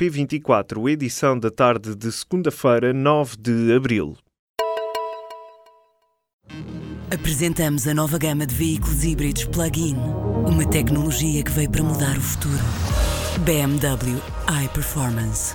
P24, edição da tarde de segunda-feira, 9 de abril. Apresentamos a nova gama de veículos híbridos plug-in. Uma tecnologia que veio para mudar o futuro. BMW iPerformance.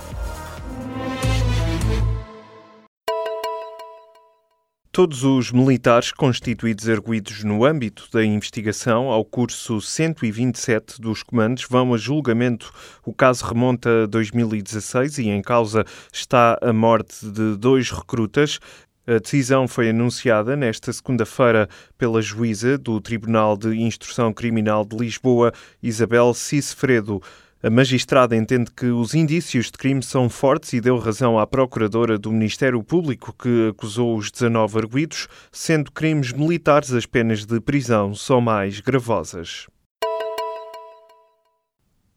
Todos os militares constituídos erguidos no âmbito da investigação ao curso 127 dos comandos vão a julgamento. O caso remonta a 2016 e em causa está a morte de dois recrutas. A decisão foi anunciada nesta segunda-feira pela juíza do Tribunal de Instrução Criminal de Lisboa, Isabel Cicefredo. A magistrada entende que os indícios de crime são fortes e deu razão à procuradora do Ministério Público que acusou os 19 arguídos, sendo crimes militares as penas de prisão são mais gravosas.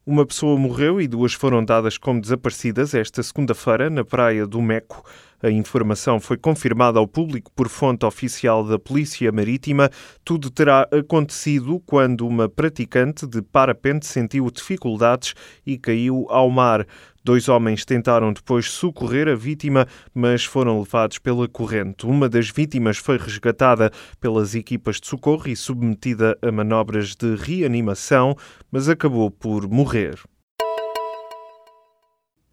Uma pessoa morreu e duas foram dadas como desaparecidas esta segunda-feira na praia do Meco. A informação foi confirmada ao público por fonte oficial da Polícia Marítima. Tudo terá acontecido quando uma praticante de parapente sentiu dificuldades e caiu ao mar. Dois homens tentaram depois socorrer a vítima, mas foram levados pela corrente. Uma das vítimas foi resgatada pelas equipas de socorro e submetida a manobras de reanimação, mas acabou por morrer.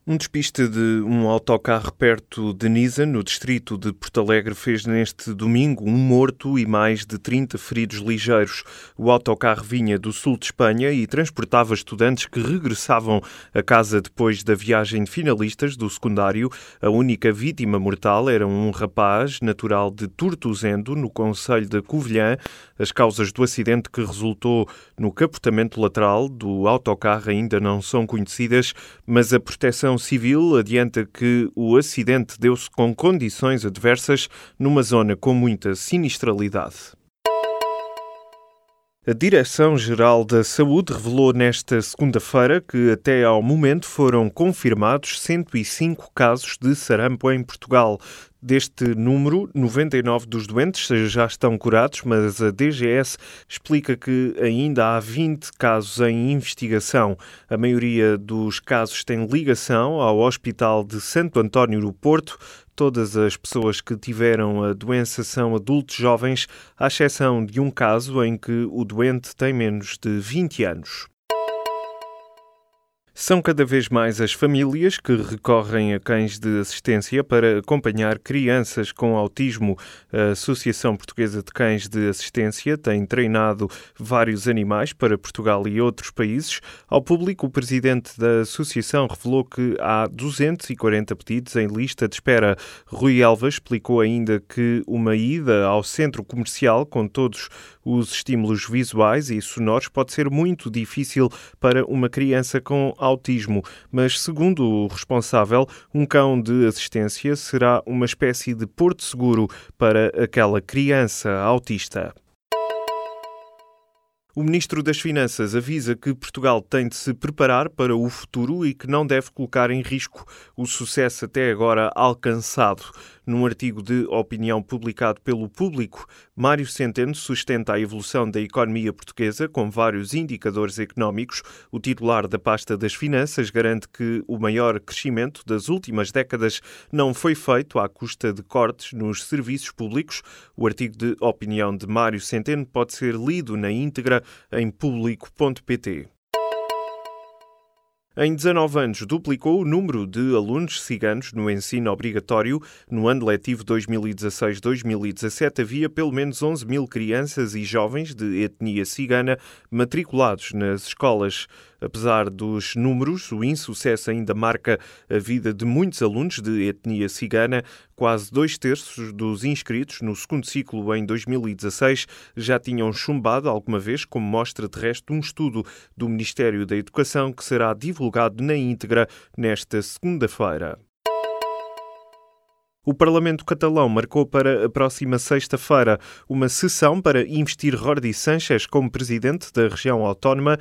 Um despiste de um autocarro perto de Nisa, no distrito de Porto Alegre, fez neste domingo um morto e mais de 30 feridos ligeiros. O autocarro vinha do sul de Espanha e transportava estudantes que regressavam a casa depois da viagem de finalistas do secundário. A única vítima mortal era um rapaz natural de Tortuzendo, no Conselho da Covilhã. As causas do acidente que resultou no capotamento lateral do autocarro ainda não são conhecidas, mas a proteção Civil adianta que o acidente deu-se com condições adversas numa zona com muita sinistralidade. A Direção-Geral da Saúde revelou nesta segunda-feira que até ao momento foram confirmados 105 casos de sarampo em Portugal. Deste número, 99 dos doentes já estão curados, mas a DGS explica que ainda há 20 casos em investigação. A maioria dos casos tem ligação ao Hospital de Santo António do Porto. Todas as pessoas que tiveram a doença são adultos jovens, à exceção de um caso em que o doente tem menos de 20 anos. São cada vez mais as famílias que recorrem a cães de assistência para acompanhar crianças com autismo. A Associação Portuguesa de Cães de Assistência tem treinado vários animais para Portugal e outros países. Ao público, o presidente da associação revelou que há 240 pedidos em lista de espera. Rui Alves explicou ainda que uma ida ao centro comercial com todos os estímulos visuais e sonoros pode ser muito difícil para uma criança com autismo, mas, segundo o responsável, um cão de assistência será uma espécie de porto seguro para aquela criança autista. O Ministro das Finanças avisa que Portugal tem de se preparar para o futuro e que não deve colocar em risco o sucesso até agora alcançado. Num artigo de opinião publicado pelo Público, Mário Centeno sustenta a evolução da economia portuguesa com vários indicadores económicos. O titular da pasta das Finanças garante que o maior crescimento das últimas décadas não foi feito à custa de cortes nos serviços públicos. O artigo de opinião de Mário Centeno pode ser lido na íntegra em público.pt. Em 19 anos, duplicou o número de alunos ciganos no ensino obrigatório. No ano letivo 2016-2017, havia pelo menos 11 mil crianças e jovens de etnia cigana matriculados nas escolas. Apesar dos números, o insucesso ainda marca a vida de muitos alunos de etnia cigana. Quase dois terços dos inscritos no segundo ciclo em 2016 já tinham chumbado alguma vez, como mostra de resto um estudo do Ministério da Educação que será divulgado na íntegra nesta segunda-feira. O Parlamento catalão marcou para a próxima sexta-feira uma sessão para investir Jordi Sánchez como presidente da região autónoma.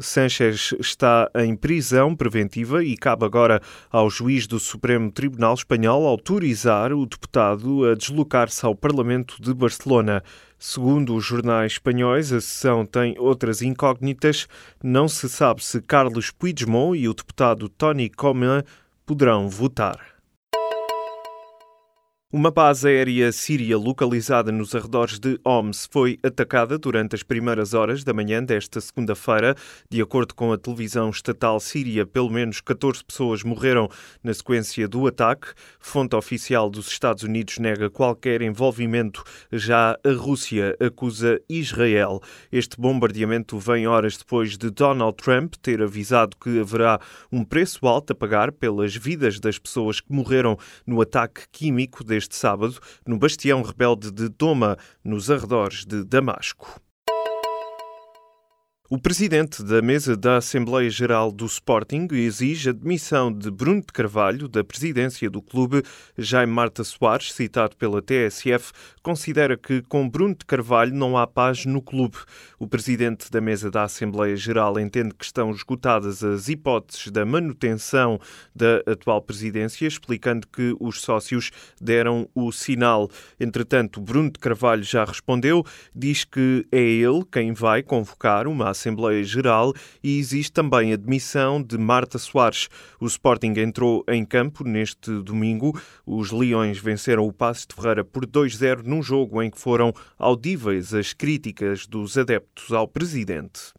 Sanchez está em prisão preventiva e cabe agora ao juiz do Supremo Tribunal Espanhol autorizar o deputado a deslocar-se ao Parlamento de Barcelona. Segundo os jornais espanhóis, a sessão tem outras incógnitas. Não se sabe se Carlos Puigdemont e o deputado Tony Comín poderão votar. Uma base aérea síria localizada nos arredores de Homs foi atacada durante as primeiras horas da manhã desta segunda-feira. De acordo com a televisão estatal síria, pelo menos 14 pessoas morreram na sequência do ataque. Fonte oficial dos Estados Unidos nega qualquer envolvimento. Já a Rússia acusa Israel. Este bombardeamento vem horas depois de Donald Trump ter avisado que haverá um preço alto a pagar pelas vidas das pessoas que morreram no ataque químico deste este sábado no bastião rebelde de Doma, nos arredores de Damasco. O presidente da mesa da Assembleia Geral do Sporting exige a demissão de Bruno de Carvalho da presidência do clube. Jaime Marta Soares, citado pela TSF, considera que com Bruno de Carvalho não há paz no clube. O presidente da mesa da Assembleia Geral entende que estão esgotadas as hipóteses da manutenção da atual presidência, explicando que os sócios deram o sinal. Entretanto, Bruno de Carvalho já respondeu, diz que é ele quem vai convocar uma Assembleia Assembleia Geral e existe também a demissão de Marta Soares. O Sporting entrou em campo neste domingo. Os Leões venceram o Passos de Ferreira por 2-0 num jogo em que foram audíveis as críticas dos adeptos ao presidente.